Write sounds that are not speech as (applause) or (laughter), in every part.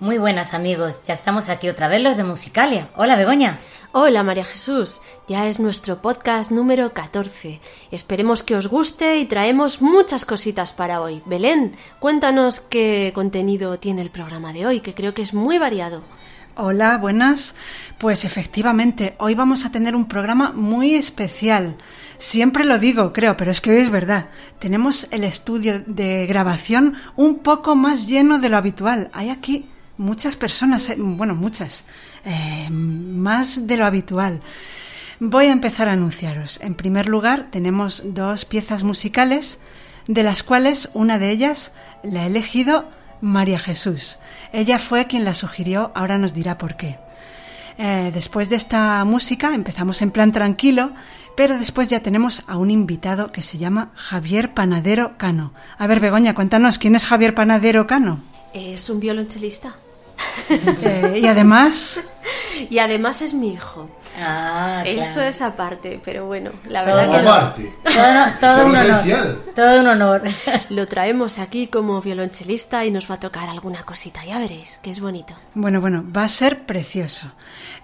Muy buenas amigos, ya estamos aquí otra vez los de Musicalia. Hola Begoña. Hola María Jesús, ya es nuestro podcast número 14. Esperemos que os guste y traemos muchas cositas para hoy. Belén, cuéntanos qué contenido tiene el programa de hoy, que creo que es muy variado. Hola, buenas. Pues efectivamente, hoy vamos a tener un programa muy especial. Siempre lo digo, creo, pero es que hoy es verdad. Tenemos el estudio de grabación un poco más lleno de lo habitual. Hay aquí muchas personas, eh, bueno, muchas, eh, más de lo habitual. Voy a empezar a anunciaros. En primer lugar, tenemos dos piezas musicales, de las cuales una de ellas la ha elegido María Jesús. Ella fue quien la sugirió, ahora nos dirá por qué. Eh, después de esta música empezamos en plan tranquilo, pero después ya tenemos a un invitado que se llama Javier Panadero Cano. A ver, Begoña, cuéntanos, ¿quién es Javier Panadero Cano? Es un violonchelista. Eh, y además, Y además es mi hijo. Ah, Eso es aparte, pero bueno, la Todo verdad que lo, todo, un honor. Todo un honor. lo traemos aquí como violonchelista y nos va a tocar alguna cosita, ya veréis, que es bonito. bueno, bueno, va a ser precioso.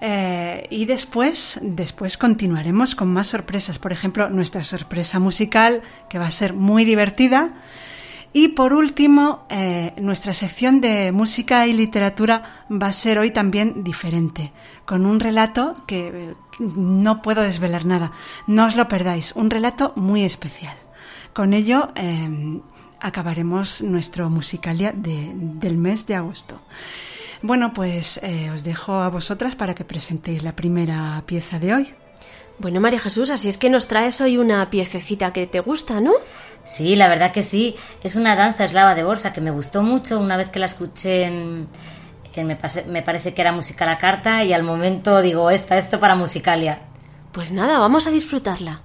Eh, y después, después continuaremos con más sorpresas. Por ejemplo, nuestra sorpresa musical, que va a ser muy divertida. Y por último, eh, nuestra sección de música y literatura va a ser hoy también diferente, con un relato que eh, no puedo desvelar nada. No os lo perdáis, un relato muy especial. Con ello eh, acabaremos nuestro musicalia de- del mes de agosto. Bueno, pues os dejo a vosotras para que presentéis la primera pieza de hoy. Bueno, María Jesús, así es que nos traes hoy una piececita que te gusta, ¿no? Sí, la verdad que sí. Es una danza eslava de bolsa que me gustó mucho una vez que la escuché en... en- me, pase- me parece que era música a la carta y al momento digo, esta, esto para musicalia. Pues nada, vamos a disfrutarla.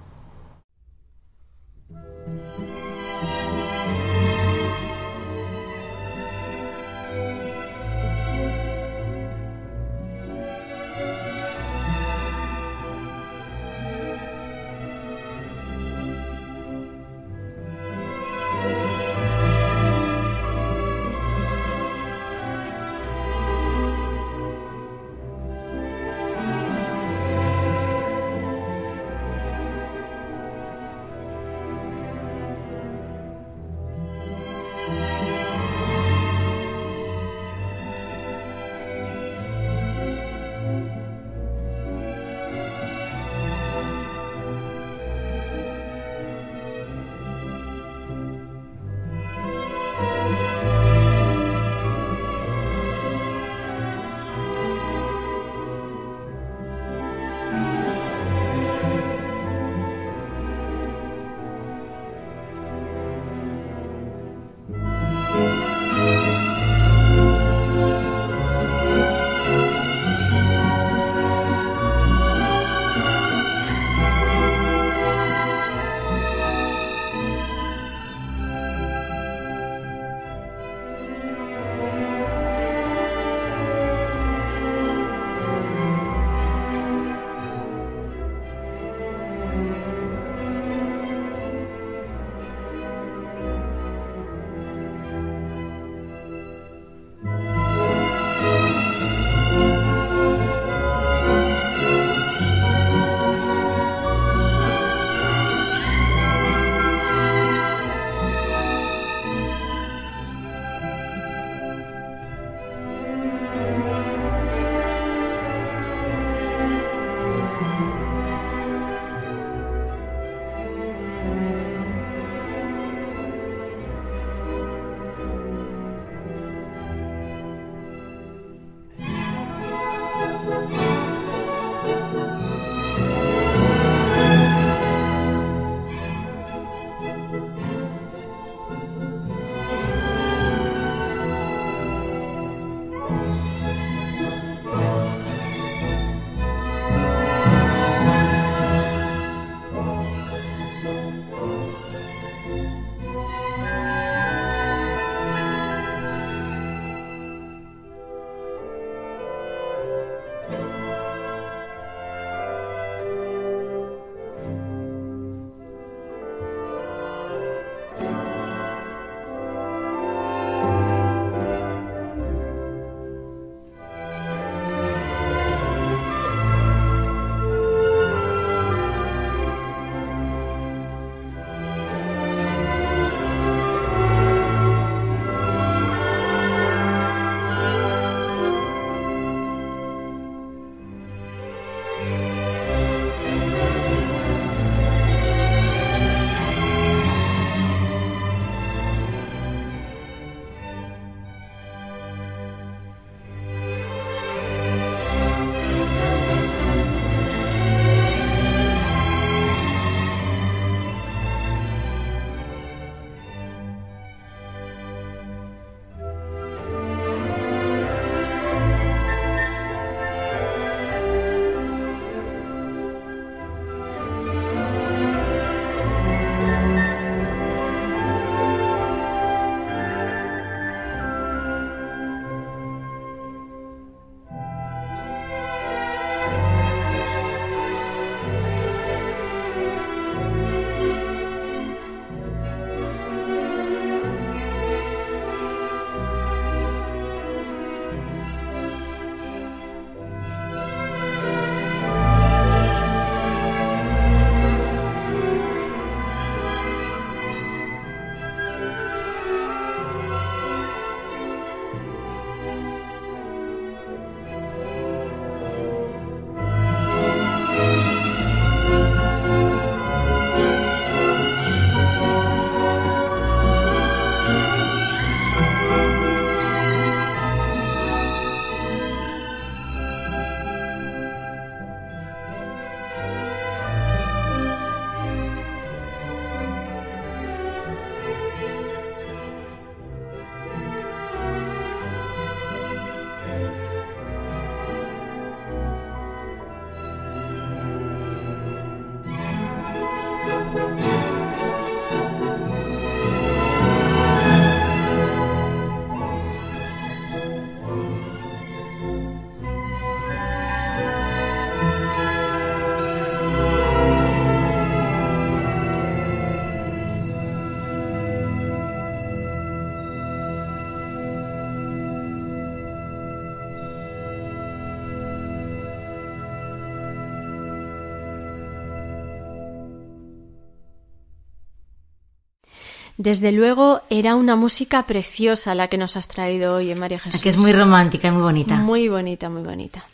Desde luego era una música preciosa la que nos has traído hoy, María Jesús. Que es muy romántica y muy bonita. Muy bonita, muy bonita.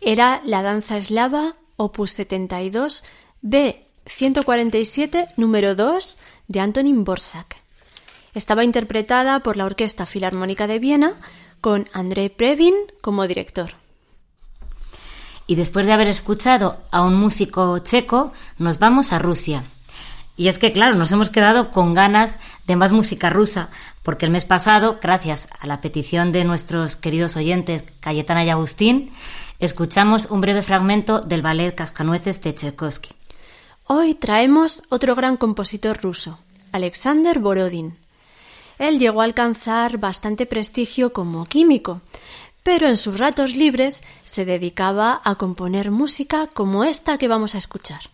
Era la danza eslava, opus 72, B 147, número 2, de Antonin Borsak. Estaba interpretada por la Orquesta Filarmónica de Viena, con Andrei Previn como director. Y después de haber escuchado a un músico checo, nos vamos a Rusia. Y es que, claro, nos hemos quedado con ganas de más música rusa, porque el mes pasado, gracias a la petición de nuestros queridos oyentes Cayetana y Agustín, escuchamos un breve fragmento del ballet Cascanueces de Tchaikovsky. Hoy traemos otro gran compositor ruso, Alexander Borodin. Él llegó a alcanzar bastante prestigio como químico, pero en sus ratos libres se dedicaba a componer música como esta que vamos a escuchar.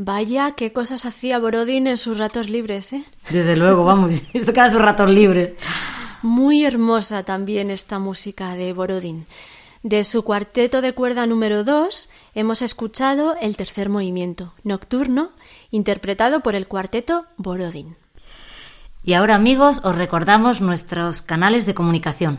Vaya, qué cosas hacía Borodin en sus ratos libres, ¿eh? Desde luego, vamos, (laughs) se queda sus ratos libres. Muy hermosa también esta música de Borodin. De su cuarteto de cuerda número 2 hemos escuchado el tercer movimiento, Nocturno, interpretado por el cuarteto Borodin. Y ahora amigos os recordamos nuestros canales de comunicación.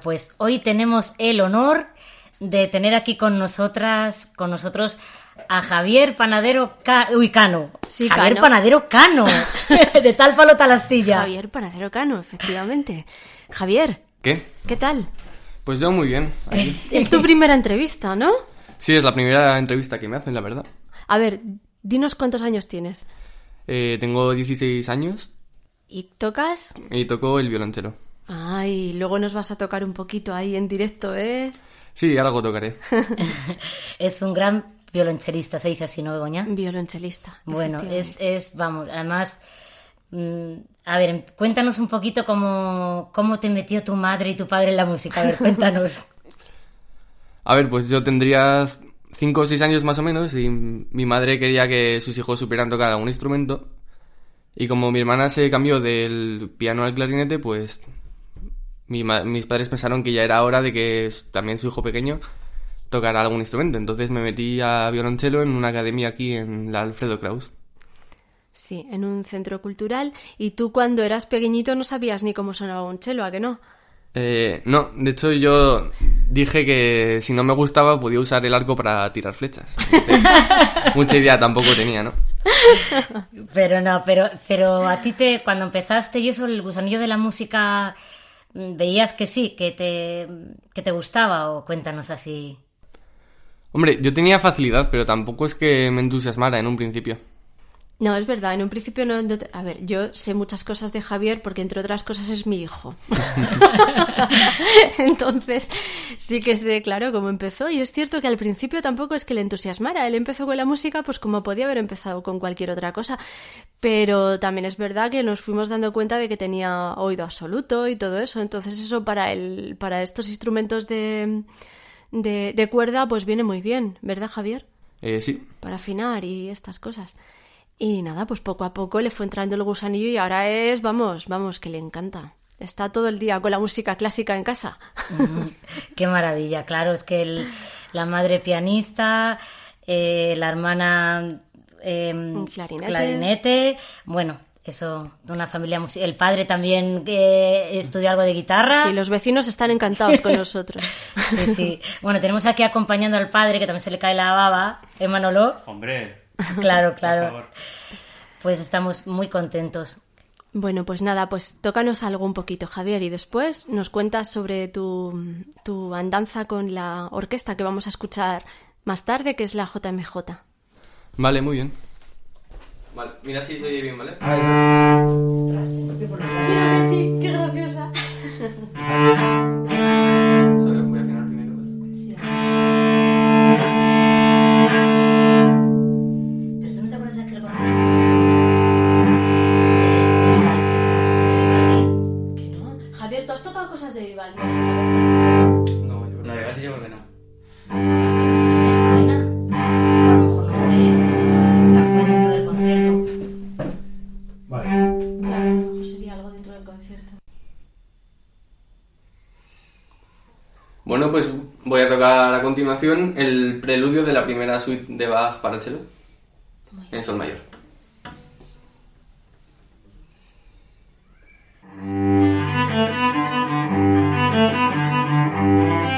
Pues hoy tenemos el honor de tener aquí con nosotras, con nosotros a Javier Panadero Ca- Uy, Cano. Sí, Javier Cano. Panadero Cano. (laughs) de tal palo tal astilla. Javier Panadero Cano, efectivamente. Javier, ¿Qué? ¿qué tal? Pues yo muy bien. aquí. Es tu primera entrevista, ¿no? Sí, es la primera entrevista que me hacen, la verdad. A ver, dinos cuántos años tienes. Eh, tengo 16 años ¿Y tocas? y toco el violonchelo. Ay, luego nos vas a tocar un poquito ahí en directo, ¿eh? Sí, algo tocaré. (laughs) Es un gran violonchelista, se dice así, ¿no, Begoña? Violonchelista. Bueno, es, es, vamos, además, mm, a ver, cuéntanos un poquito cómo, cómo te metió tu madre y tu padre en la música. A ver, (laughs) cuéntanos. A ver, pues yo tendría 5 o 6 años más o menos y mi madre quería que sus hijos supieran tocar algún instrumento. Y como mi hermana se cambió del piano al clarinete, pues mi ma- mis padres pensaron que ya era hora de que también su hijo pequeño tocara algún instrumento. Entonces me metí a violonchelo en una academia aquí en la Alfredo Kraus. Sí, en un centro cultural. Y tú cuando eras pequeñito no sabías ni cómo sonaba un chelo, ¿a que no? Eh, no, de hecho yo dije que si no me gustaba podía usar el arco para tirar flechas. Entonces, (laughs) mucha idea tampoco tenía, ¿no? Pero no, pero, pero a ti te, cuando empezaste y eso, el gusanillo de la música, veías que sí, que te, que te gustaba o cuéntanos así. Hombre, yo tenía facilidad, pero tampoco es que me entusiasmara en un principio. No, es verdad, en un principio no... no te- A ver, yo sé muchas cosas de Javier porque entre otras cosas es mi hijo. (laughs) (laughs) Entonces, sí que sé, claro, cómo empezó. Y es cierto que al principio tampoco es que le entusiasmara. Él empezó con la música pues como podía haber empezado con cualquier otra cosa. Pero también es verdad que nos fuimos dando cuenta de que tenía oído absoluto y todo eso. Entonces eso para, el, para estos instrumentos de, de, de cuerda pues viene muy bien, ¿verdad Javier? Eh, sí, para afinar y estas cosas. Y nada, pues poco a poco le fue entrando el gusanillo y ahora es, vamos, vamos, que le encanta. Está todo el día con la música clásica en casa. Qué maravilla, claro, es que el- la madre pianista, eh, la hermana eh, Un clarinete. clarinete, bueno, eso, de una familia musical. El padre también eh, estudia algo de guitarra. Sí, los vecinos están encantados con nosotros. (laughs) Sí, sí. Bueno, tenemos aquí acompañando al padre, que también se le cae la baba, ¿eh, Manolo? Hombre, (laughs) Claro, por claro. favor. Pues estamos muy contentos. Bueno, pues nada, pues tócanos algo un poquito, Javier, y después nos cuentas sobre tu, tu andanza con la orquesta que vamos a escuchar más tarde, que es la JMJ. vale, muy bien. Vale, mira si se oye bien, ¿vale? ¡Qué graciosa! (laughs) continuación el preludio de la primera suite de Bach para cello en sol mayor. (laughs)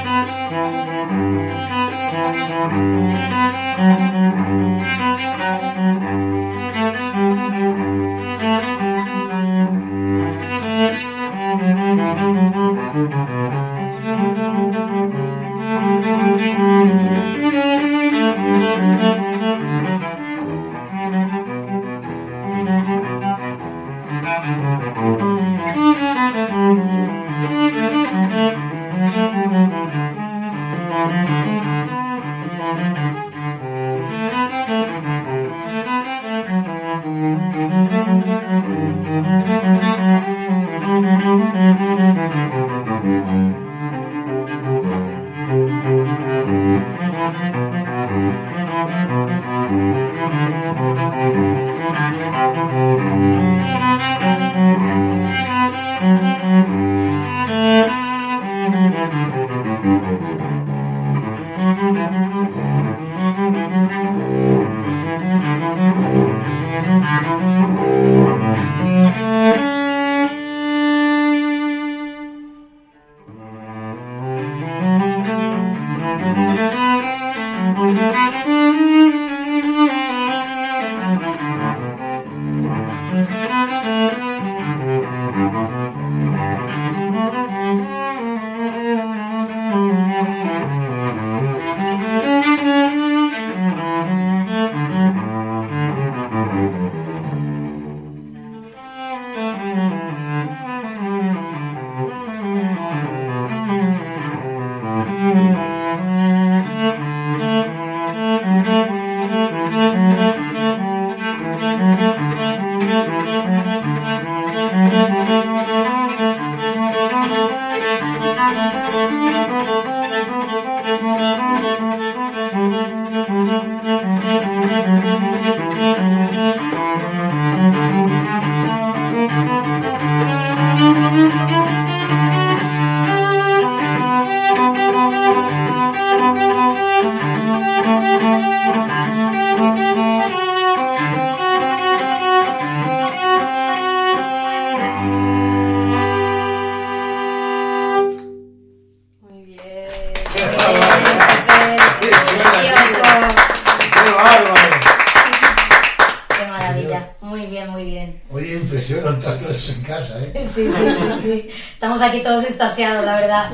todas cosas en casa, ¿eh? (laughs) Sí, sí, sí, sí. Estamos aquí todos extasiados, la verdad.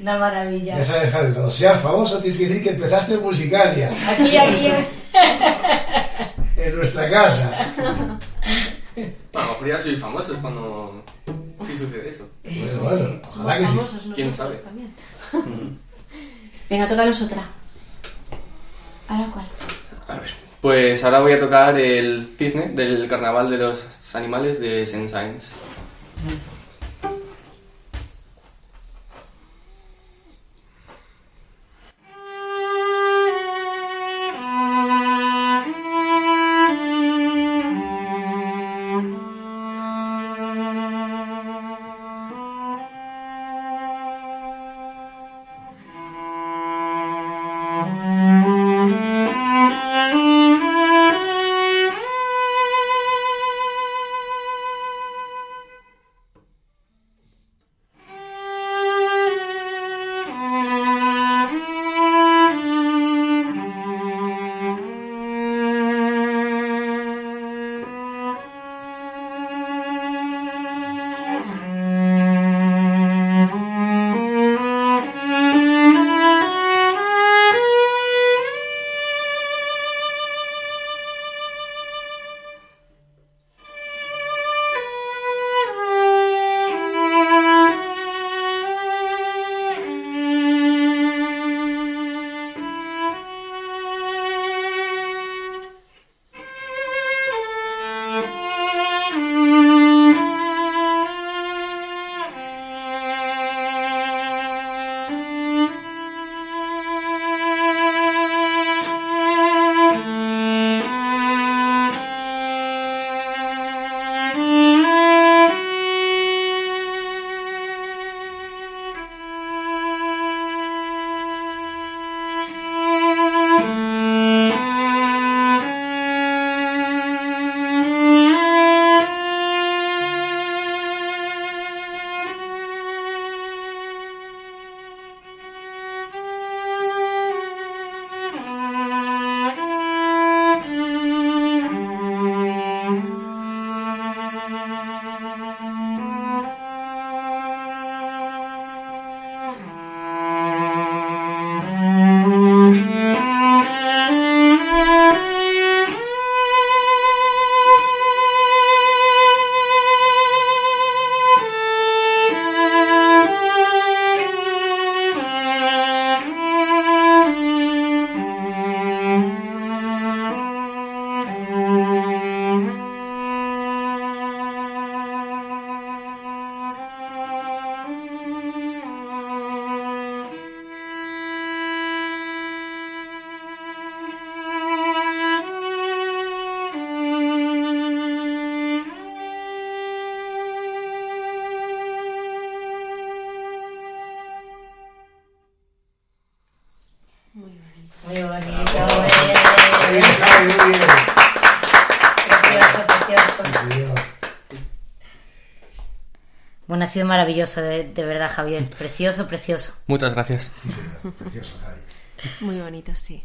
Una maravilla. Ya sabes, Javi, cuando seas famoso tienes que decir que empezaste en Musicalia, Aquí, aquí. en nuestra casa. Bueno, a lo mejor ya soy famoso cuando... Sí sucede eso. Bueno, bueno, ojalá que sí. ¿Quién sabe? también. Venga, tócalos otra. ¿Ahora cuál? A ver. Pues ahora voy a tocar el cisne del carnaval de los animales de Saint-Saëns. Bueno, sido maravilloso, de, de verdad, Javier. (laughs) Precioso, precioso. Muchas gracias. Precioso, Javi. Muy bonito, sí.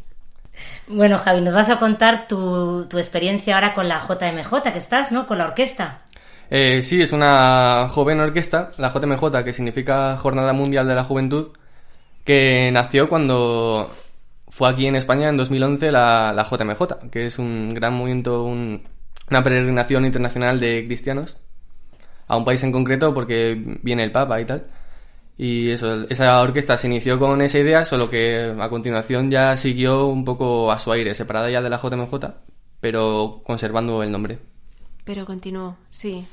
Bueno, Javi, nos vas a contar tu, tu experiencia ahora con la JMJ, que estás, ¿no? Con la orquesta. Eh, sí, es una joven orquesta, la JMJ, que significa Jornada Mundial de la Juventud, que nació cuando fue aquí en España en 2011 la, la JMJ, que es un gran movimiento, un- una peregrinación internacional de cristianos a un país en concreto porque viene el Papa y tal. Y eso, esa orquesta se inició con esa idea, solo que a continuación ya siguió un poco a su aire, separada ya de la JMJ, pero conservando el nombre. Pero continuó, sí.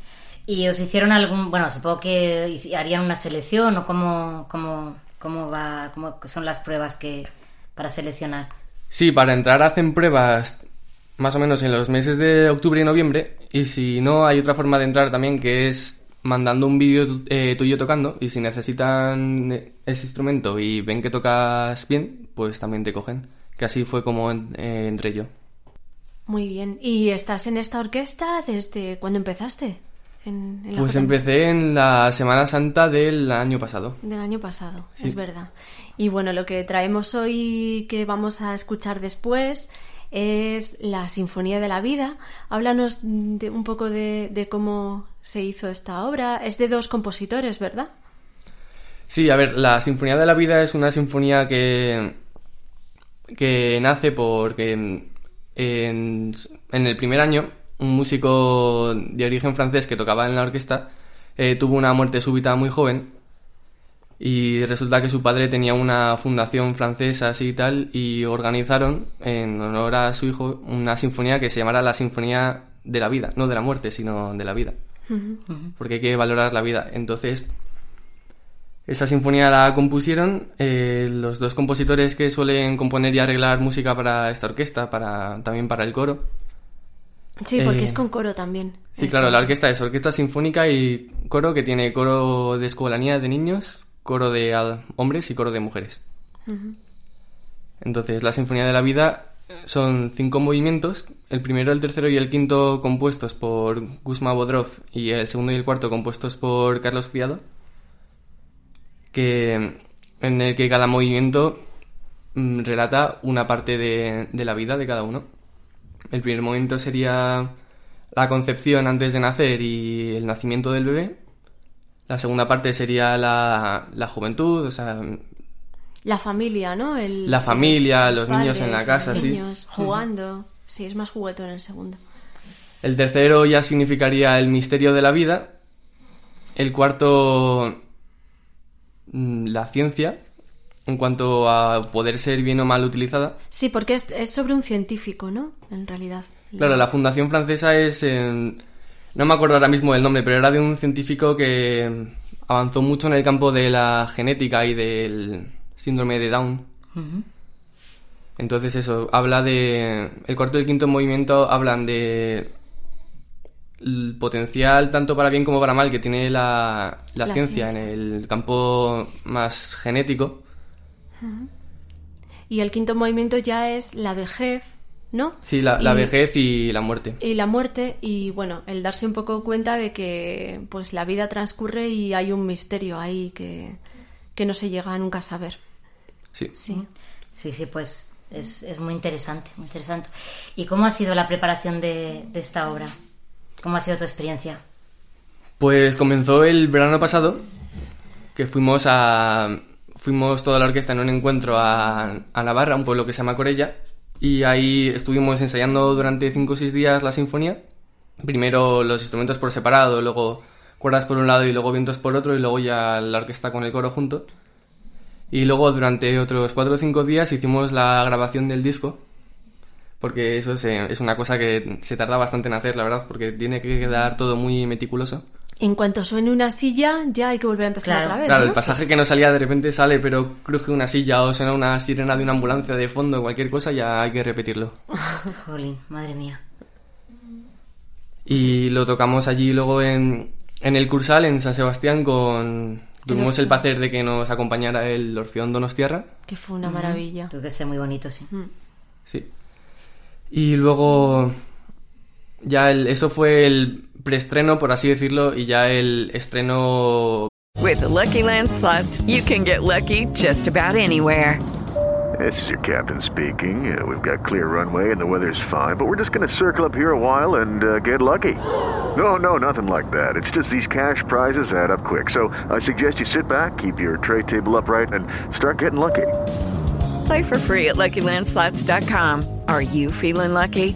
¿Y os hicieron algún, bueno, supongo que harían una selección o cómo, cómo, cómo va, cómo son las pruebas que para seleccionar? Sí, para entrar hacen pruebas más o menos en los meses de octubre y noviembre. Y si no, hay otra forma de entrar también que es mandando un vídeo eh, tuyo tocando. Y si necesitan eh, ese instrumento y ven que tocas bien, pues también te cogen. Que así fue como en- eh, entré yo. Muy bien. ¿Y estás en esta orquesta desde cuándo empezaste? En, Pues empecé en la Semana Santa del año pasado. Del año pasado, Sí. es verdad. Y bueno, lo que traemos hoy que vamos a escuchar después es la Sinfonía de la Vida. Háblanos de, un poco de, cómo se hizo esta obra. Es de dos compositores, ¿verdad? Sí, a ver, la Sinfonía de la Vida es una sinfonía que, que nace porque en, en- en el primer año un músico de origen francés que tocaba en la orquesta eh, tuvo una muerte súbita muy joven y resulta que su padre tenía una fundación francesa así y tal y organizaron en honor a su hijo una sinfonía que se llamara la Sinfonía de la Vida, no de la muerte, sino de la vida porque hay que valorar la vida. Entonces, esa sinfonía la compusieron eh, los dos compositores que suelen componer y arreglar música para esta orquesta, para también para el coro. Sí, porque Eh, es con coro también. Sí, claro, la orquesta es orquesta sinfónica y coro que tiene coro de escolanía de niños, coro de hombres y coro de mujeres. Entonces, la Sinfonía de la Vida son cinco movimientos, el primero, el tercero y el quinto compuestos por Guzmán Bodrov y el segundo y el cuarto compuestos por Carlos Criado, que en el que cada movimiento mm, relata una parte de, de la vida de cada uno. El primer momento sería la concepción antes de nacer y el nacimiento del bebé. La segunda parte sería la, la juventud, o sea, La familia, ¿no? El- La familia, los niños en la casa, los sí. niños jugando. Sí, es más juguetón el segundo. El tercero ya significaría el misterio de la vida. El cuarto, mm, la ciencia, en cuanto a poder ser bien o mal utilizada. Sí, porque es, es sobre un científico, ¿no? En realidad. Claro, la fundación francesa es... en- no me acuerdo ahora mismo del nombre, pero era de un científico que avanzó mucho en el campo de la genética y del síndrome de Down. Entonces eso, habla de... El cuarto y el quinto movimiento hablan de... El potencial tanto para bien como para mal que tiene la, la La ciencia en el campo más genético. Y el quinto movimiento ya es la vejez, ¿no? Sí, la, la Y- vejez y la muerte. Y la muerte y bueno, el darse un poco cuenta de que pues la vida transcurre y hay un misterio ahí que, que no se llega nunca a saber. Sí. Sí. Sí, sí, pues es, es muy interesante, muy interesante. ¿Y cómo ha sido la preparación de, de esta obra? ¿Cómo ha sido tu experiencia? Pues comenzó el verano pasado, que fuimos a fuimos toda la orquesta en un encuentro a, a Navarra, un pueblo que se llama Corella, y ahí estuvimos ensayando durante cinco o seis días la sinfonía. Primero los instrumentos por separado, luego cuerdas por un lado y luego vientos por otro, y luego ya la orquesta con el coro junto. Y luego durante otros cuatro o cinco días hicimos la grabación del disco, porque eso se- es una cosa que se tarda bastante en hacer, la verdad, porque tiene que quedar todo muy meticuloso. En cuanto suene una silla, ya hay que volver a empezar Claro. otra vez. Claro, ¿no? el pasaje que no salía de repente sale, pero cruje una silla o suena una sirena de una ambulancia de fondo, cualquier cosa, ya hay que repetirlo. (laughs) Jolín, madre mía. Y lo tocamos allí luego en, en el Cursal, en San Sebastián, con... Tuvimos el placer de que nos acompañara el Orfeón Donostiarra. Que fue una maravilla. Tuve que ser muy bonito, sí. Mm. Sí. Y luego ya el, eso fue el preestreno, por así decirlo, y ya el estreno... With the Lucky Land slots, you can get lucky just about anywhere. This is your captain speaking. Uh, we've got clear runway and the weather's fine, but we're just going to circle up here a while and uh, get lucky. No, no, nothing like that. It's just these cash prizes add up quick. So I suggest you sit back, keep your tray table upright, and start getting lucky. Play for free at LuckyLandSlots.com. Are you feeling lucky?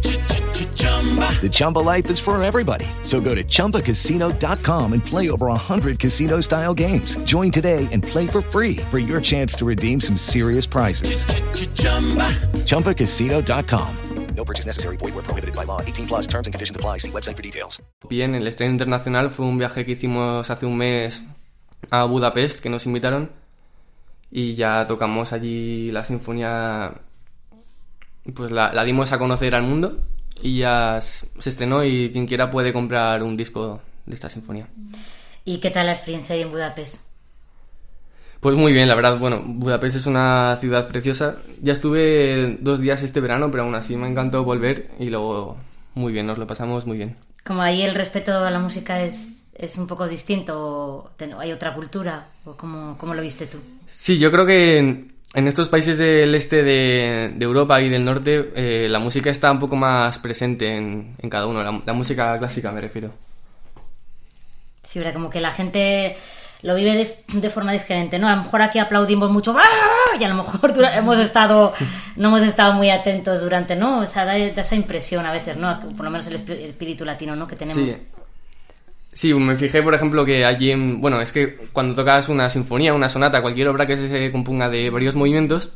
The Chumba life is for everybody. So go to ChumbaCasino.com and play over 100 casino style games. Join today and play for free for your chance to redeem some serious prizes. ChumbaCasino.com. No purchase necessary. Void where prohibited by law. 18 plus terms and conditions apply. See website for details. Bien, el estreno internacional fue un viaje que hicimos hace un mes a Budapest, que nos invitaron. Y ya tocamos allí la sinfonía. Pues la, la dimos a conocer al mundo. Y ya se estrenó y quien quiera puede comprar un disco de esta sinfonía. ¿Y qué tal la experiencia ahí en Budapest? Pues muy bien, la verdad, bueno, Budapest es una ciudad preciosa. Ya estuve dos días este verano, pero aún así me encantó volver y luego muy bien, nos lo pasamos muy bien. Como ahí el respeto a la música es, es un poco distinto, o hay otra cultura, o cómo, cómo lo viste tú. Sí, yo creo que en, estos países del este de, de Europa y del norte eh, la música está un poco más presente en, en cada uno, la, la música clásica me refiero. Sí, verdad, como que la gente lo vive de, de forma diferente, ¿no? A lo mejor aquí aplaudimos mucho ¡ah! y a lo mejor dura- (laughs) hemos estado, no hemos estado muy atentos durante, ¿no? O sea, da, da esa impresión a veces, ¿no? Por lo menos el espíritu latino, ¿no? Que tenemos. Sí. Sí, me fijé, por ejemplo, que allí en... Bueno, es que cuando tocas una sinfonía, una sonata, cualquier obra que se componga de varios movimientos,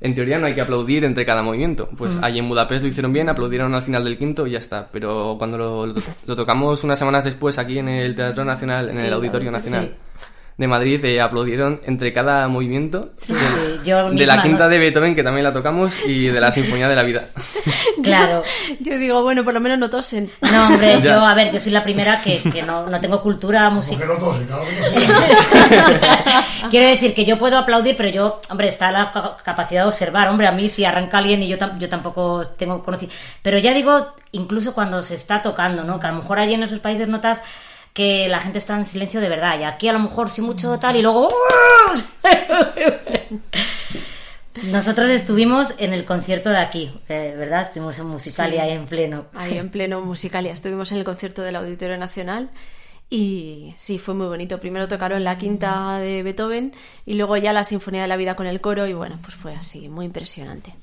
en teoría no hay que aplaudir entre cada movimiento. Pues Mm. allí en Budapest lo hicieron bien, aplaudieron al final del quinto y ya está. Pero cuando lo, lo- lo tocamos unas semanas después aquí en el Teatro Nacional, en el Auditorio sí. De Madrid, eh, aplaudieron entre cada movimiento Sí, sí, yo de la quinta no- de Beethoven, que también la tocamos, y de la Sinfonía de la Vida. (laughs) Claro. Yo digo, bueno, por lo menos no tosen. No, hombre, (laughs) Ya. yo, a ver, yo soy la primera que, que no, no tengo cultura musical. no tosen, claro (laughs) Quiero decir que yo puedo aplaudir, pero yo, hombre, está la ca- capacidad de observar. Hombre, a mí si arranca alguien y yo, tam- yo tampoco tengo conocimiento. Pero ya digo, incluso cuando se está tocando, ¿no? Que a lo mejor allí en esos países notas que la gente está en silencio de verdad. Y aquí a lo mejor sí mucho tal y luego... (laughs) Nosotros estuvimos en el concierto de aquí, eh, ¿verdad? Estuvimos en Musicalia Sí. ahí en pleno. Ahí en pleno Musicalia. Estuvimos en el concierto del Auditorio Nacional y sí, fue muy bonito. Primero tocaron la quinta de Beethoven y luego ya la Sinfonía de la Vida con el coro y bueno, pues fue así, muy impresionante.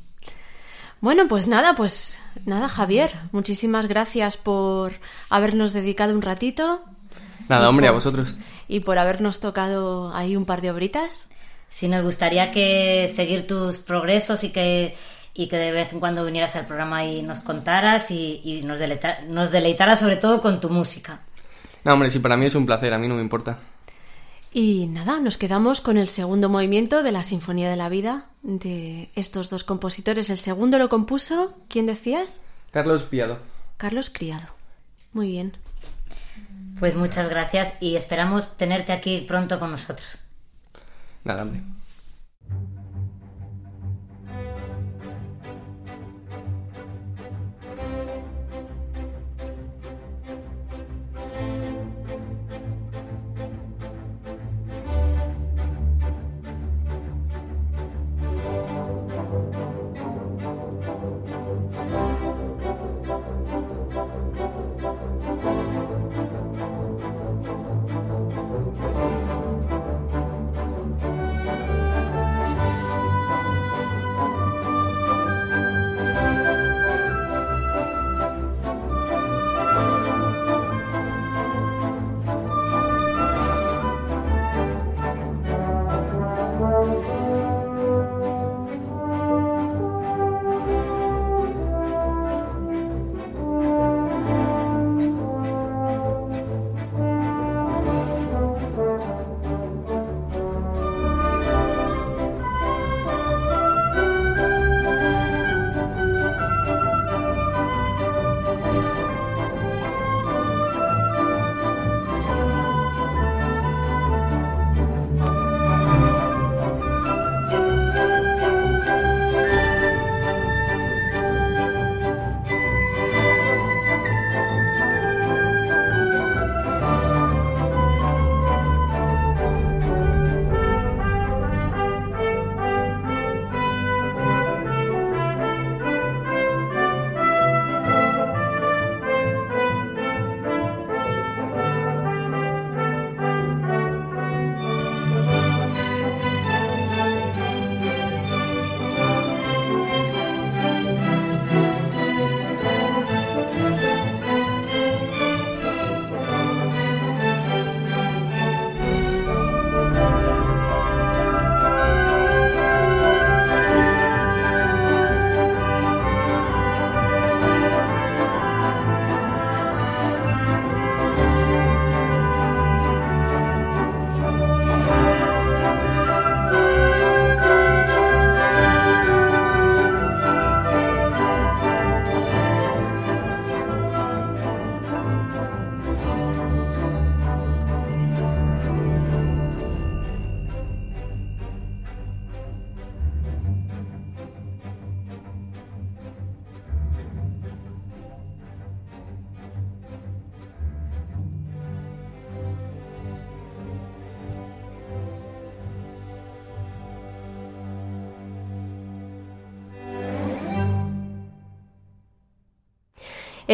Bueno, pues nada, pues nada, Javier, muchísimas gracias por habernos dedicado un ratito Nada, Y hombre, a por- vosotros. y por habernos tocado ahí un par de obritas. Sí, nos gustaría que seguir tus progresos y que, y que de vez en cuando vinieras al programa y nos contaras y, y nos, deleita- nos deleitaras sobre todo con tu música. No, hombre, sí, para mí es un placer, a mí no me importa. Y nada, nos quedamos con el segundo movimiento de la Sinfonía de la Vida de estos dos compositores. El segundo lo compuso, ¿quién decías? Carlos Piado. Carlos Criado. Muy bien. Pues muchas gracias y esperamos tenerte aquí pronto con nosotros. Nada, hombre.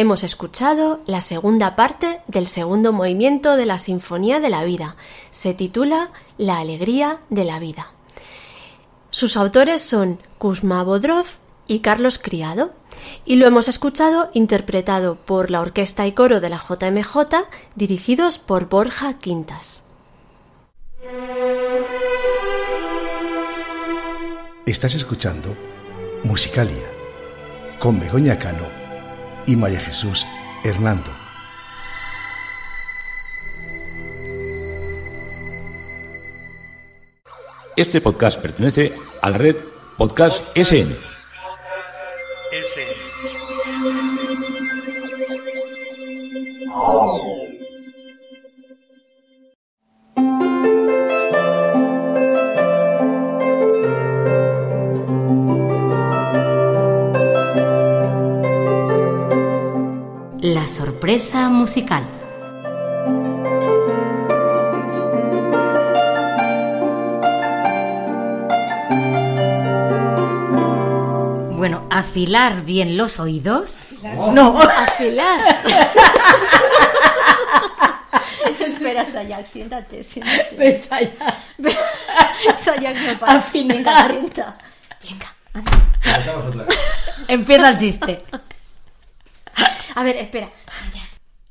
Hemos escuchado la segunda parte del segundo movimiento de la Sinfonía de la Vida. Se titula La Alegría de la Vida. Sus autores son Kuzma Bodrov y Carlos Criado, y lo hemos escuchado interpretado por la orquesta y coro de la JMJ, dirigidos por Borja Quintas. Estás escuchando Musicalia con Begoña Cano y María Jesús Hernando. Este podcast pertenece a la red Podcast SN. La sorpresa musical. Bueno, afilar bien los oídos. No, (laughs) Afilar. Espera, Sayak, siéntate, siéntate. Ven, Sayak. Sayak no para. Afinar. Venga, sienta. Venga, anda. empieza el chiste. A ver, espera.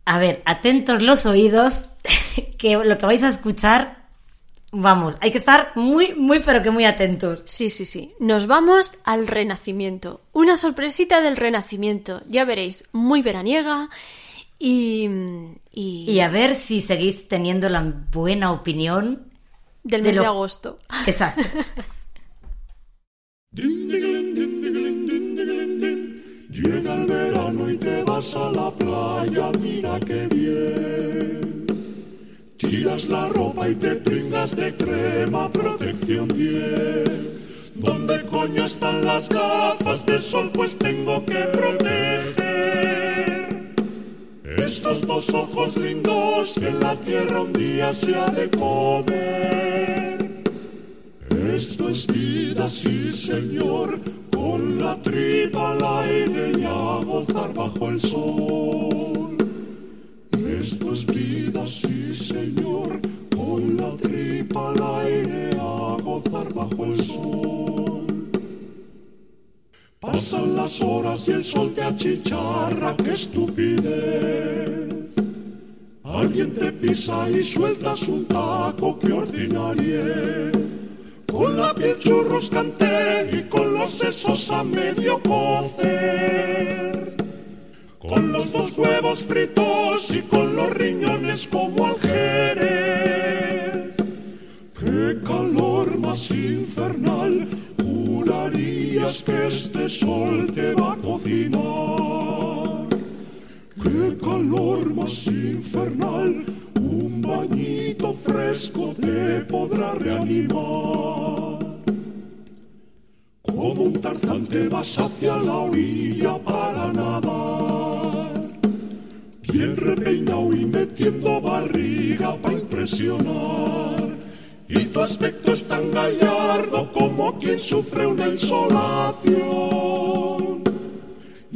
A ver, atentos los oídos, (laughs) que lo que vais a escuchar, vamos, hay que estar muy, muy, pero que muy atentos. Sí, sí, sí. Nos vamos al Renacimiento. Una sorpresita del Renacimiento. Ya veréis, muy veraniega y... y... Y a ver si seguís teniendo la buena opinión del de mes de, lo- agosto. Exacto. (laughs) vas a la playa, mira qué bien. Tiras la ropa y te pringas de crema, protección 10. ¿Dónde coño están las gafas de sol? Pues tengo que proteger. Estos dos ojos lindos que la tierra un día se ha de comer. Esto es vida, sí señor, con la tripa al aire y a gozar bajo el sol. Esto es vida, sí señor, con la tripa al aire a gozar bajo el sol. Pasan las horas y el sol te achicharra, qué estupidez. Alguien te pisa y sueltas un taco, qué ordinarie. Con la piel churruscante y con los sesos a medio cocer. Con los dos huevos fritos y con los riñones como al jerez. Qué calor más infernal, jurarías que este sol te va a cocinar. Qué calor más infernal, un bañito fresco te podrá reanimar. Como un tarzán te vas hacia la orilla para nadar. Bien repeinado y metiendo barriga para impresionar. Y tu aspecto es tan gallardo como quien sufre una insolación.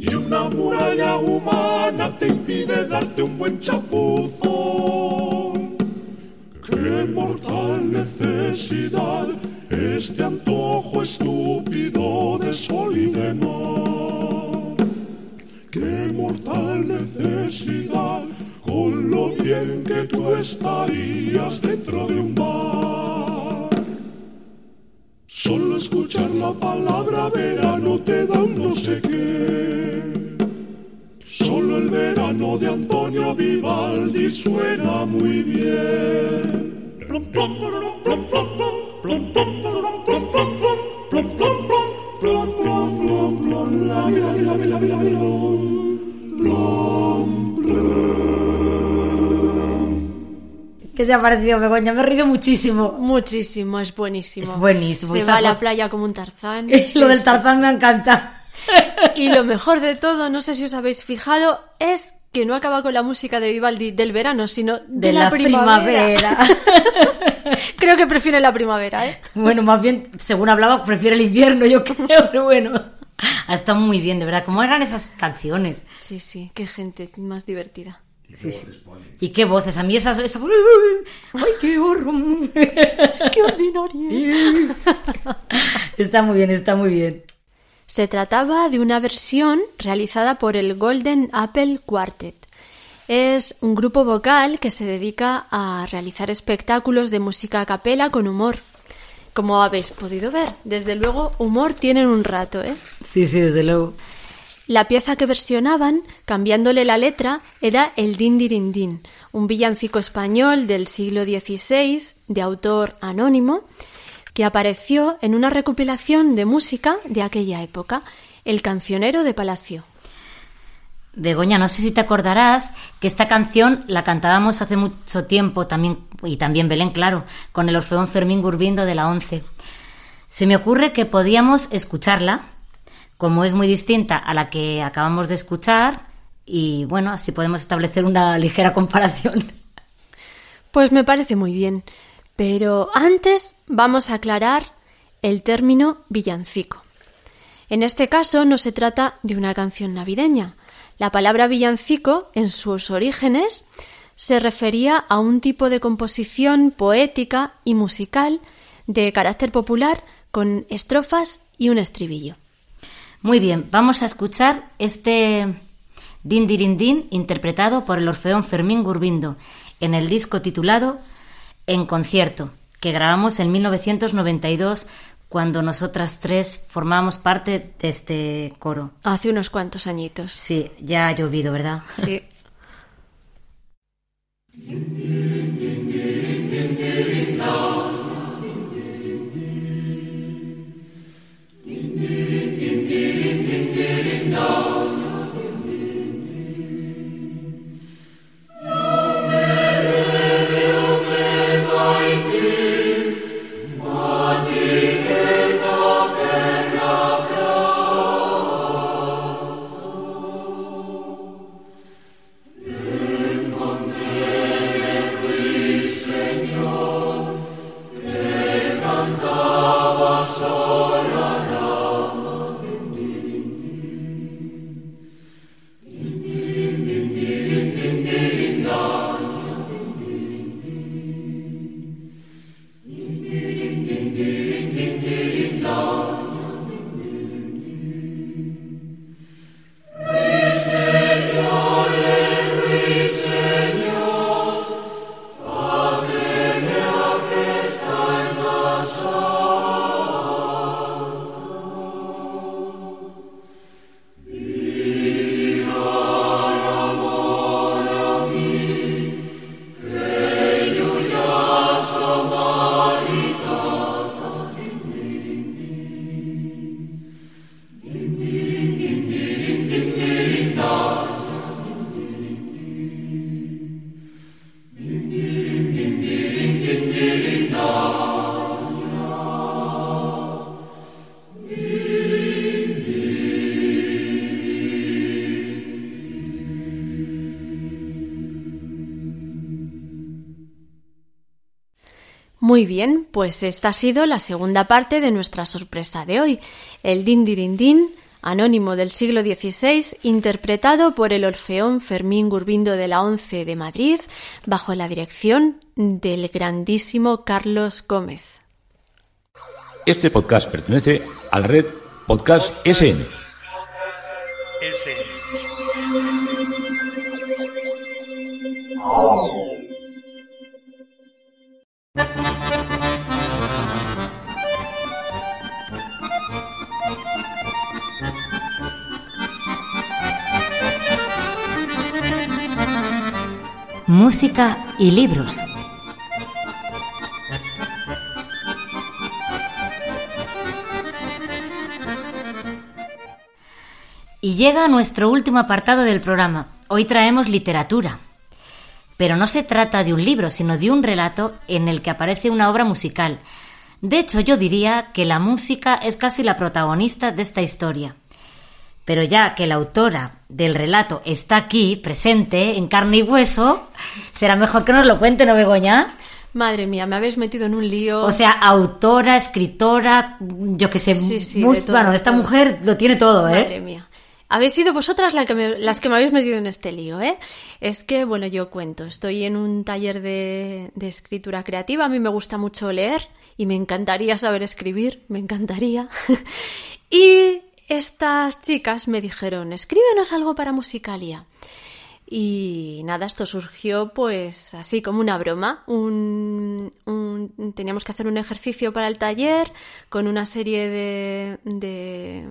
Y una muralla humana te impide darte un buen chapuzón. Qué mortal necesidad este antojo estúpido de sol y de mar. Qué mortal necesidad con lo bien que tú estarías dentro de un bar. Solo escuchar la palabra verano te da un no sé qué. Solo el verano de Antonio Vivaldi suena muy bien. ¿Qué te ha parecido, Begoña? Me he reído muchísimo. Muchísimo, es buenísimo. Es buenísimo. Se va a la playa como un tarzán. (laughs) Lo del tarzán me encanta. (laughs) Y lo mejor de todo, no sé si os habéis fijado, es que no acaba con la música de Vivaldi del verano, sino de, De la primavera. (laughs) Creo que prefiere la primavera, ¿eh? Bueno, más bien, según hablaba, prefiero el invierno, yo creo, pero bueno. Ha estado muy bien, de verdad. ¿Cómo eran esas canciones? Sí, sí, qué gente más divertida. Sí, sí. Y qué voces. A mí esas... esa- ¡Ay, qué (laughs) horror! ¡Qué ordinario! Está muy bien, está muy bien. Se trataba de una versión realizada por el Golden Apple Quartet. Es un grupo vocal que se dedica a realizar espectáculos de música a capela con humor. Como habéis podido ver, desde luego humor tienen un rato, ¿eh? Sí, sí, desde luego. La pieza que versionaban, cambiándole la letra, era el Din Dirin Din, un villancico español del siglo XVI, de autor anónimo, que apareció en una recopilación de música de aquella época, El cancionero de Palacio. Begoña, no sé si te acordarás que esta canción la cantábamos hace mucho tiempo también, y también Belén, claro, con el Orfeón Fermín Gurbindo de la ONCE. Se me ocurre que podíamos escucharla, como es muy distinta a la que acabamos de escuchar, y bueno, así podemos establecer una (laughs) ligera comparación. Pues me parece muy bien, pero antes vamos a aclarar el término villancico. En este caso no se trata de una canción navideña. La palabra villancico, en sus orígenes, se refería a un tipo de composición poética y musical de carácter popular con estrofas y un estribillo. Muy bien, vamos a escuchar este Din Dirin Din interpretado por el Orfeón Fermín Gurbindo en el disco titulado En concierto, que grabamos en 1992 cuando nosotras tres formábamos parte de este coro. Hace unos cuantos añitos. Sí, ya ha llovido, ¿verdad? Sí. (laughs) Muy bien, pues esta ha sido la segunda parte de nuestra sorpresa de hoy, el Din Dirin Din, anónimo del siglo XVI, interpretado por el Orfeón Fermín Gurbindo de la Once de Madrid, bajo la dirección del grandísimo Carlos Gómez. Este podcast pertenece a la red Podcast SN. Música y libros. Y llega nuestro último apartado del programa. Hoy traemos literatura. Pero no se trata de un libro, sino de un relato en el que aparece una obra musical. De hecho, yo diría que la música es casi la protagonista de esta historia. Pero ya que la autora del relato está aquí, presente, en carne y hueso, será mejor que nos lo cuente, ¿no, Begoña? Madre mía, me habéis metido en un lío. O sea, autora, escritora, yo que sé, Sí, sí, mus- de todo, bueno, esta mujer lo tiene todo, ¿eh? Madre mía. Habéis sido vosotras la que me- las que me habéis metido en este lío, ¿eh? Es que, bueno, yo cuento, estoy en un taller de, de escritura creativa, a mí me gusta mucho leer y me encantaría saber escribir, me encantaría. (laughs) y estas chicas me dijeron, escríbenos algo para Musicalia. Y nada, esto surgió pues así como una broma. Un, un- teníamos que hacer un ejercicio para el taller con una serie de... de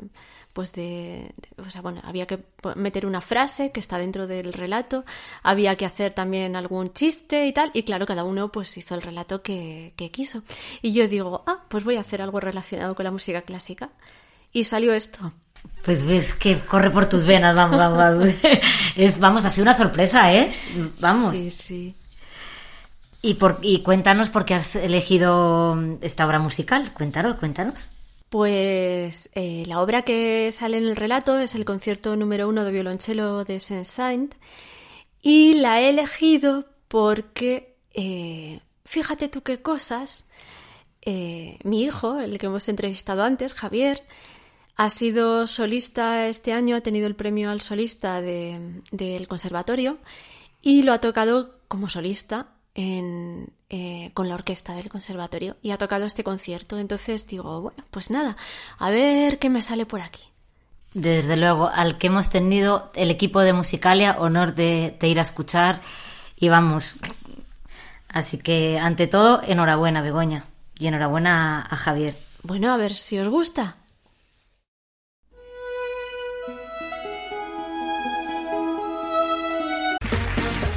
pues de, de- O sea, bueno, había que meter una frase que está dentro del relato, había que hacer también algún chiste y tal, y claro, cada uno pues hizo el relato que, que quiso. Y yo digo, ah, pues voy a hacer algo relacionado con la música clásica. Y salió esto. Pues ves que corre por tus venas, vamos, vamos, vamos. (laughs) Es, vamos, ha sido una sorpresa, ¿eh? Vamos. Sí, sí. Y, por, y cuéntanos por qué has elegido esta obra musical. Cuéntanos, cuéntanos. Pues eh, la obra que sale en el relato es el concierto número uno de violonchelo de Saint-Saëns y la he elegido porque, eh, fíjate tú qué cosas, eh, mi hijo, el que hemos entrevistado antes, Javier, ha sido solista este año, ha tenido el premio al solista de- del conservatorio y lo ha tocado como solista en, eh, con la orquesta del conservatorio y ha tocado este concierto. Entonces digo, bueno, pues nada, a ver qué me sale por aquí. Desde luego, al que hemos tenido el equipo de Musicalia, honor de, de ir a escuchar y vamos. Así que, ante todo, enhorabuena, Begoña. Y enhorabuena a, a Javier. Bueno, a ver si os gusta.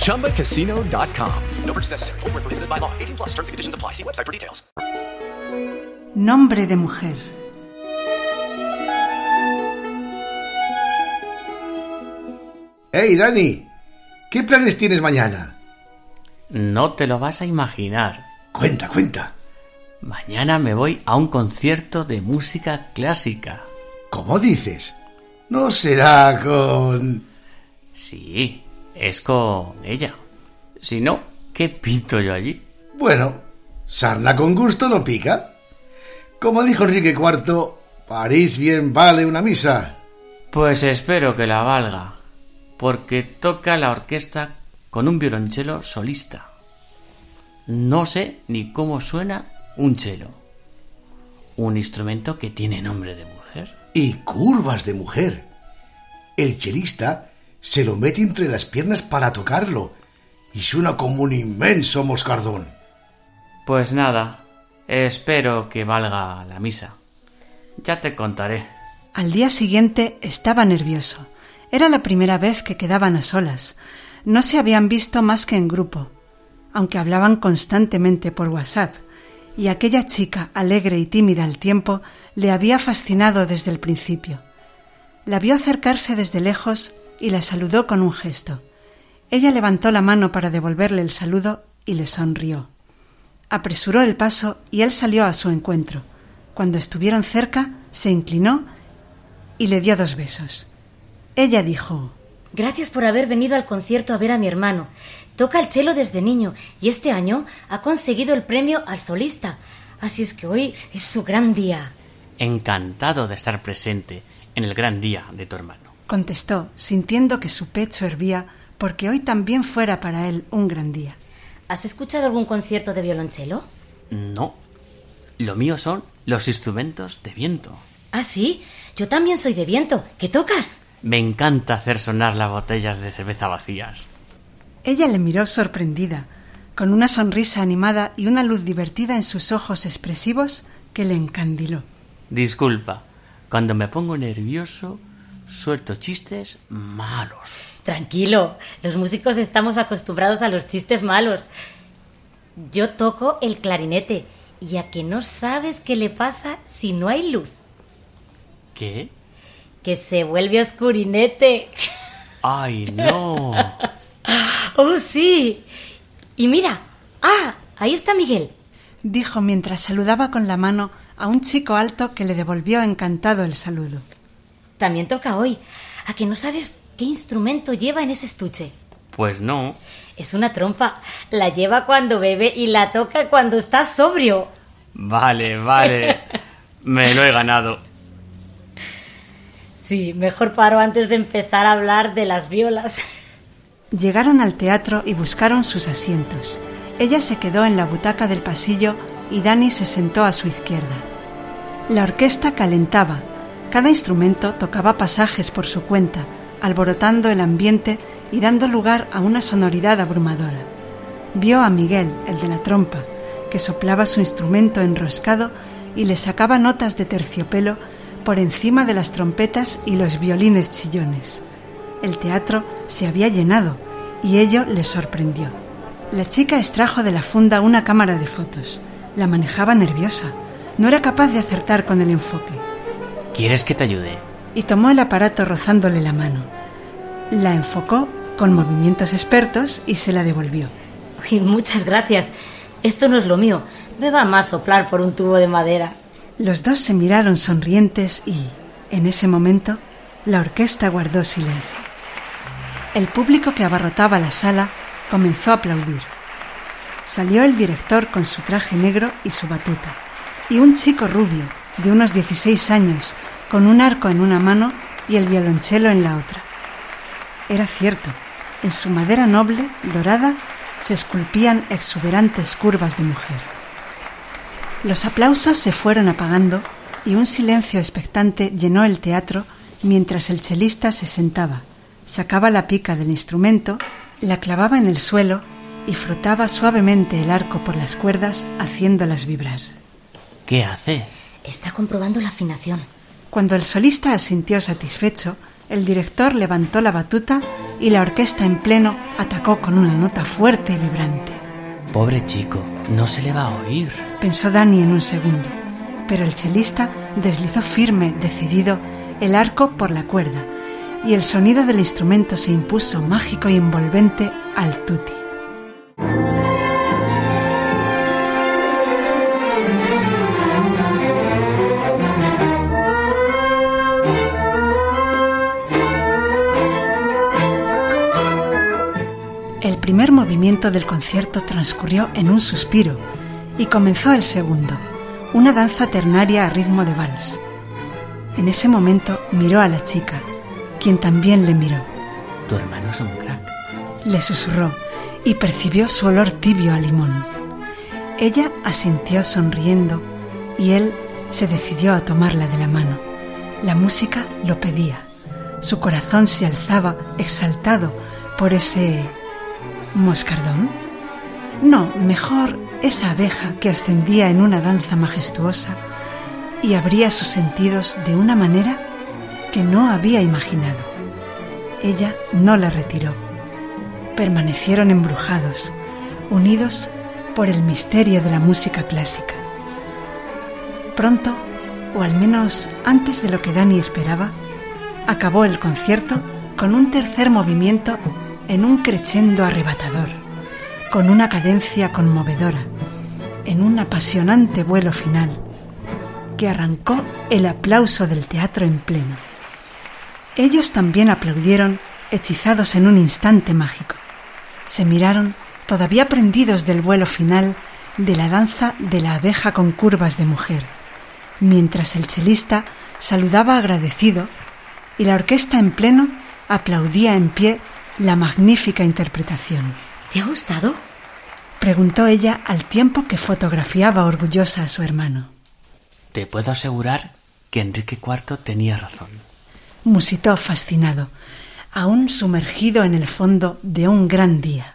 ChumbaCasino.com. No purchase necessary. Void where prohibited by law. 18 plus terms and conditions apply. See website for details. Nombre de mujer. Hey, Dani, ¿qué planes tienes mañana? No te lo vas a imaginar. Cuenta, cuenta. Mañana me voy a un concierto de música clásica. ¿Cómo dices? No será con... Sí, es con ella. Si no, ¿qué pinto yo allí? Bueno, sarna con gusto no pica. Como dijo Enrique IV, París bien vale una misa. Pues espero que la valga, porque toca la orquesta con un violonchelo solista. No sé ni cómo suena un chelo. Un instrumento que tiene nombre de mujer. Y curvas de mujer. El chelista se lo mete entre las piernas para tocarlo y suena como un inmenso moscardón. Pues nada, espero que valga la misa. Ya te contaré. Al día siguiente estaba nervioso. Era la primera vez que quedaban a solas. No se habían visto más que en grupo, aunque hablaban constantemente por WhatsApp, y aquella chica, alegre y tímida al tiempo, le había fascinado desde el principio. La vio acercarse desde lejos y la saludó con un gesto. Ella levantó la mano para devolverle el saludo y le sonrió. Apresuró el paso y él salió a su encuentro. Cuando estuvieron cerca, se inclinó y le dio dos besos. Ella dijo Gracias por haber venido al concierto a ver a mi hermano. Toca el cello desde niño y este año ha conseguido el premio al solista. Así es que hoy es su gran día. Encantado de estar presente en el gran día de tu hermano. Contestó, sintiendo que su pecho hervía porque hoy también fuera para él un gran día. ¿Has escuchado algún concierto de violonchelo? No. Lo mío son los instrumentos de viento. Ah, sí. Yo también soy de viento. ¿Qué tocas? Me encanta hacer sonar las botellas de cerveza vacías. Ella le miró sorprendida, con una sonrisa animada y una luz divertida en sus ojos expresivos que le encandiló. Disculpa, cuando me pongo nervioso, suelto chistes malos. Tranquilo, los músicos estamos acostumbrados a los chistes malos. Yo toco el clarinete y a que no sabes qué le pasa si no hay luz. ¿Qué? Que se vuelve oscurinete. ¡Ay, no! (laughs) ¡Oh, sí! Y mira, ¡ah! Ahí está Miguel. Dijo mientras saludaba con la mano a un chico alto que le devolvió encantado el saludo. También toca hoy. ¿A que no sabes qué instrumento lleva en ese estuche? Pues no. Es una trompa. La lleva cuando bebe y la toca cuando está sobrio. Vale, vale. (laughs) Me lo he ganado. Sí, mejor paro antes de empezar a hablar de las violas. (laughs) Llegaron al teatro y buscaron sus asientos. Ella se quedó en la butaca del pasillo y Dani se sentó a su izquierda. La orquesta calentaba. Cada instrumento tocaba pasajes por su cuenta, alborotando el ambiente y dando lugar a una sonoridad abrumadora. Vio a Miguel, el de la trompa, que soplaba su instrumento enroscado y le sacaba notas de terciopelo por encima de las trompetas y los violines chillones. El teatro se había llenado y ello le sorprendió. La chica extrajo de la funda una cámara de fotos. La manejaba nerviosa. No era capaz de acertar con el enfoque. ¿Quieres que te ayude? Y tomó el aparato rozándole la mano. La enfocó con movimientos expertos y se la devolvió. Uy, muchas gracias. Esto no es lo mío. Me va más soplar por un tubo de madera. Los dos se miraron sonrientes y, en ese momento, la orquesta guardó silencio. El público que abarrotaba la sala comenzó a aplaudir. Salió el director con su traje negro y su batuta, y un chico rubio, de unos 16 años, con un arco en una mano y el violonchelo en la otra. Era cierto, en su madera noble, dorada, se esculpían exuberantes curvas de mujer. Los aplausos se fueron apagando y un silencio expectante llenó el teatro mientras el chelista se sentaba, sacaba la pica del instrumento, la clavaba en el suelo y frotaba suavemente el arco por las cuerdas haciéndolas vibrar. ¿Qué hace? Está comprobando la afinación. Cuando el solista asintió satisfecho, el director levantó la batuta y la orquesta en pleno atacó con una nota fuerte y vibrante. Pobre chico, no se le va a oír. Pensó Dani en un segundo, pero el chelista deslizó firme, decidido, el arco por la cuerda, y el sonido del instrumento se impuso mágico y envolvente al tutti. Primer movimiento del concierto transcurrió en un suspiro y comenzó el segundo, una danza ternaria a ritmo de vals. En ese momento miró a la chica, quien también le miró. Tu hermano es un crack. Le susurró y percibió su olor tibio a limón. Ella asintió sonriendo y él se decidió a tomarla de la mano. La música lo pedía. Su corazón se alzaba exaltado por ese ¿Moscardón? No, mejor esa abeja que ascendía en una danza majestuosa y abría sus sentidos de una manera que no había imaginado. Ella no la retiró. Permanecieron embrujados, unidos por el misterio de la música clásica. Pronto, o al menos antes de lo que Dani esperaba, acabó el concierto con un tercer movimiento en un crescendo arrebatador, con una cadencia conmovedora, en un apasionante vuelo final, que arrancó el aplauso del teatro en pleno. Ellos también aplaudieron, hechizados en un instante mágico. Se miraron, todavía prendidos del vuelo final de la danza de la abeja con curvas de mujer, mientras el chelista saludaba agradecido y la orquesta en pleno aplaudía en pie la magnífica interpretación. ¿Te ha gustado? Preguntó ella al tiempo que fotografiaba orgullosa a su hermano. Te puedo asegurar que Enrique IV tenía razón. Musitó fascinado, aún sumergido en el fondo de un gran día.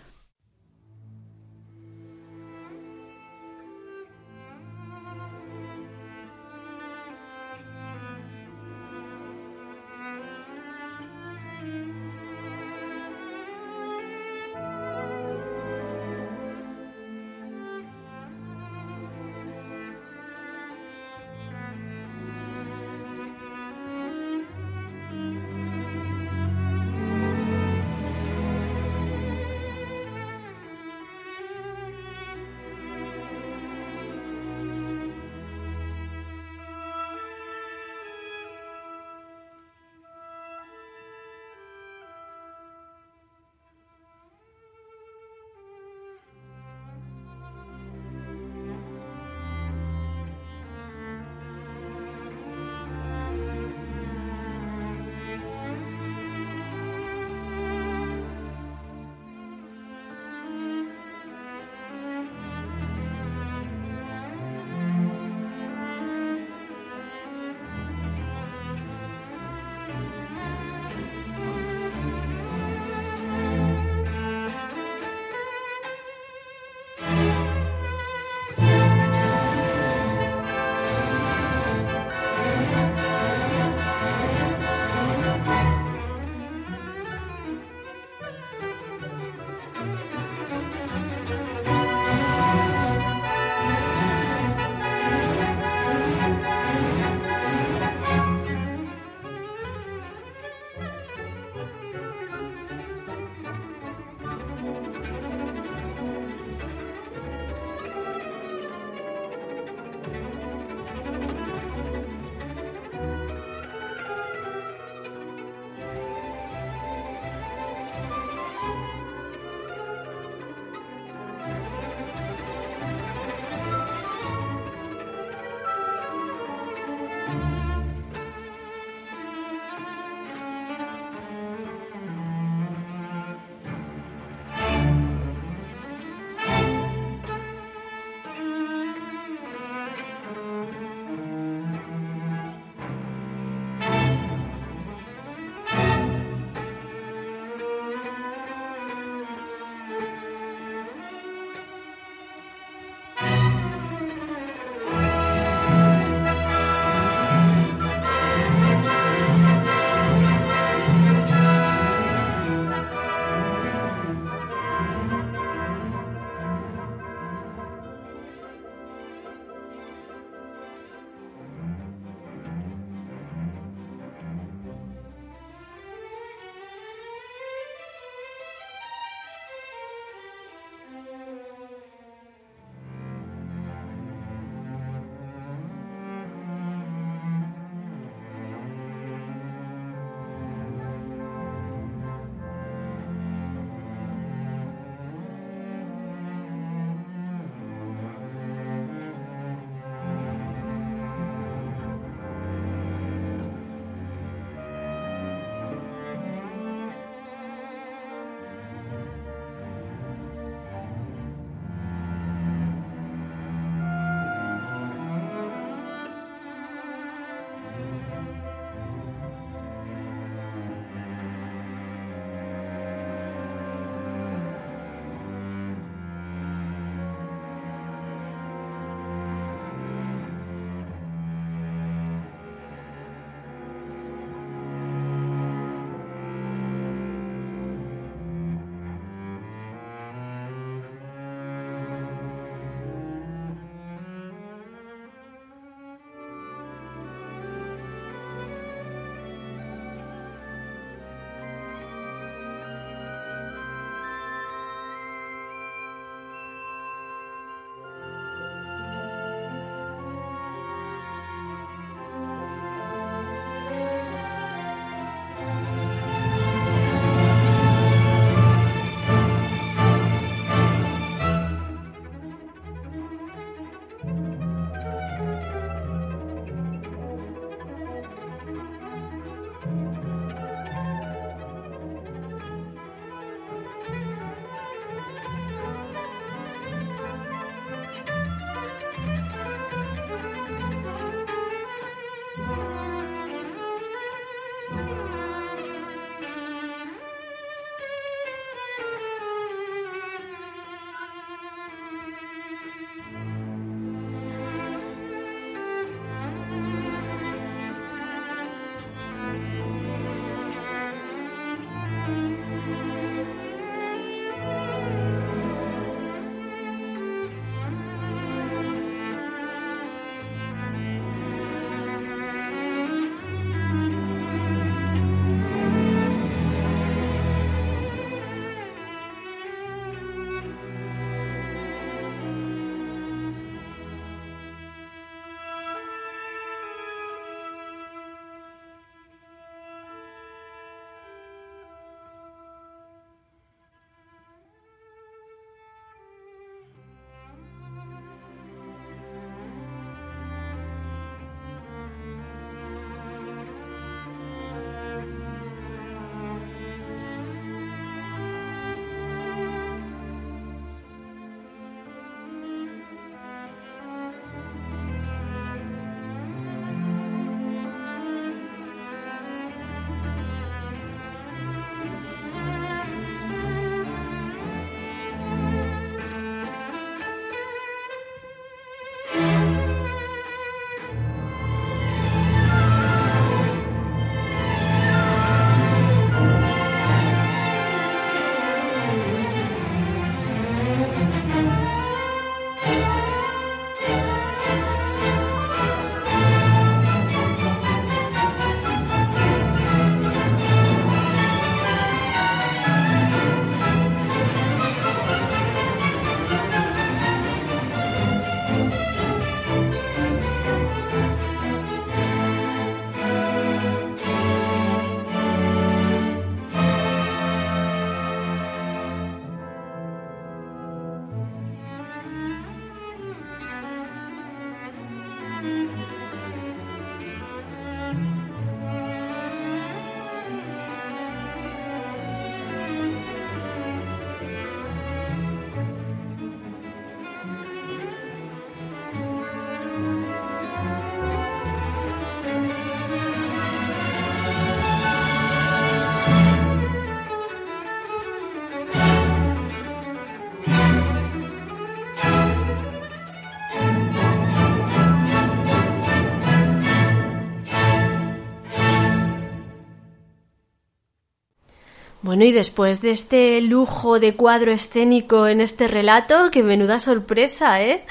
Bueno, y después de este lujo de cuadro escénico en este relato, que menuda sorpresa, ¿eh?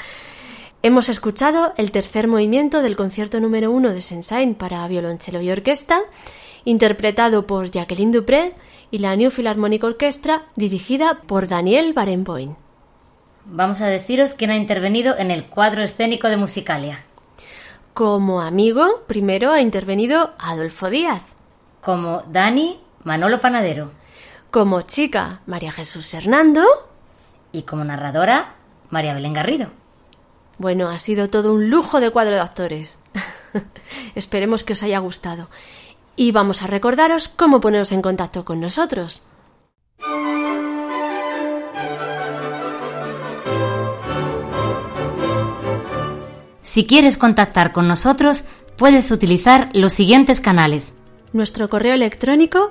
Hemos escuchado el tercer movimiento del concierto número uno de Sensain para violonchelo y orquesta, interpretado por Jacqueline Dupré y la New Philharmonic Orchestra, dirigida por Daniel Barenboim. Vamos a deciros quién ha intervenido en el cuadro escénico de Musicalia. Como amigo, primero ha intervenido Adolfo Díaz. Como Dani, Manolo Panadero. Como chica, María Jesús Hernando. Y como narradora, María Belén Garrido. Bueno, ha sido todo un lujo de cuadro de actores. (laughs) Esperemos que os haya gustado. Y vamos a recordaros cómo poneros en contacto con nosotros. Si quieres contactar con nosotros, puedes utilizar los siguientes canales. Nuestro correo electrónico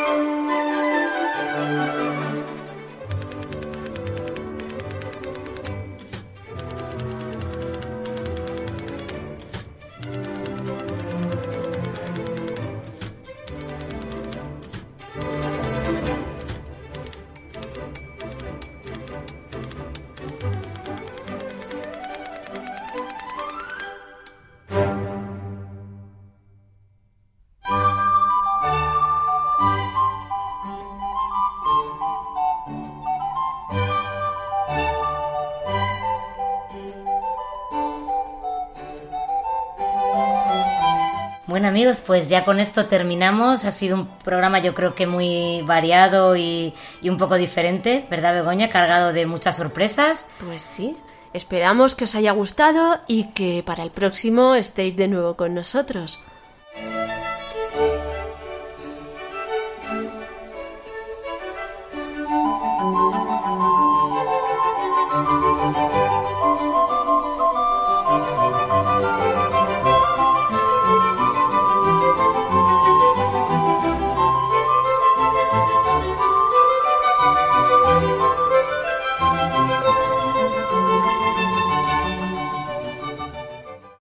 Pues ya con esto terminamos. Ha sido un programa yo creo que muy variado y, y, un poco diferente, ¿verdad Begoña? Cargado de muchas sorpresas. Pues sí. Esperamos que os haya gustado y que para el próximo estéis de nuevo con nosotros.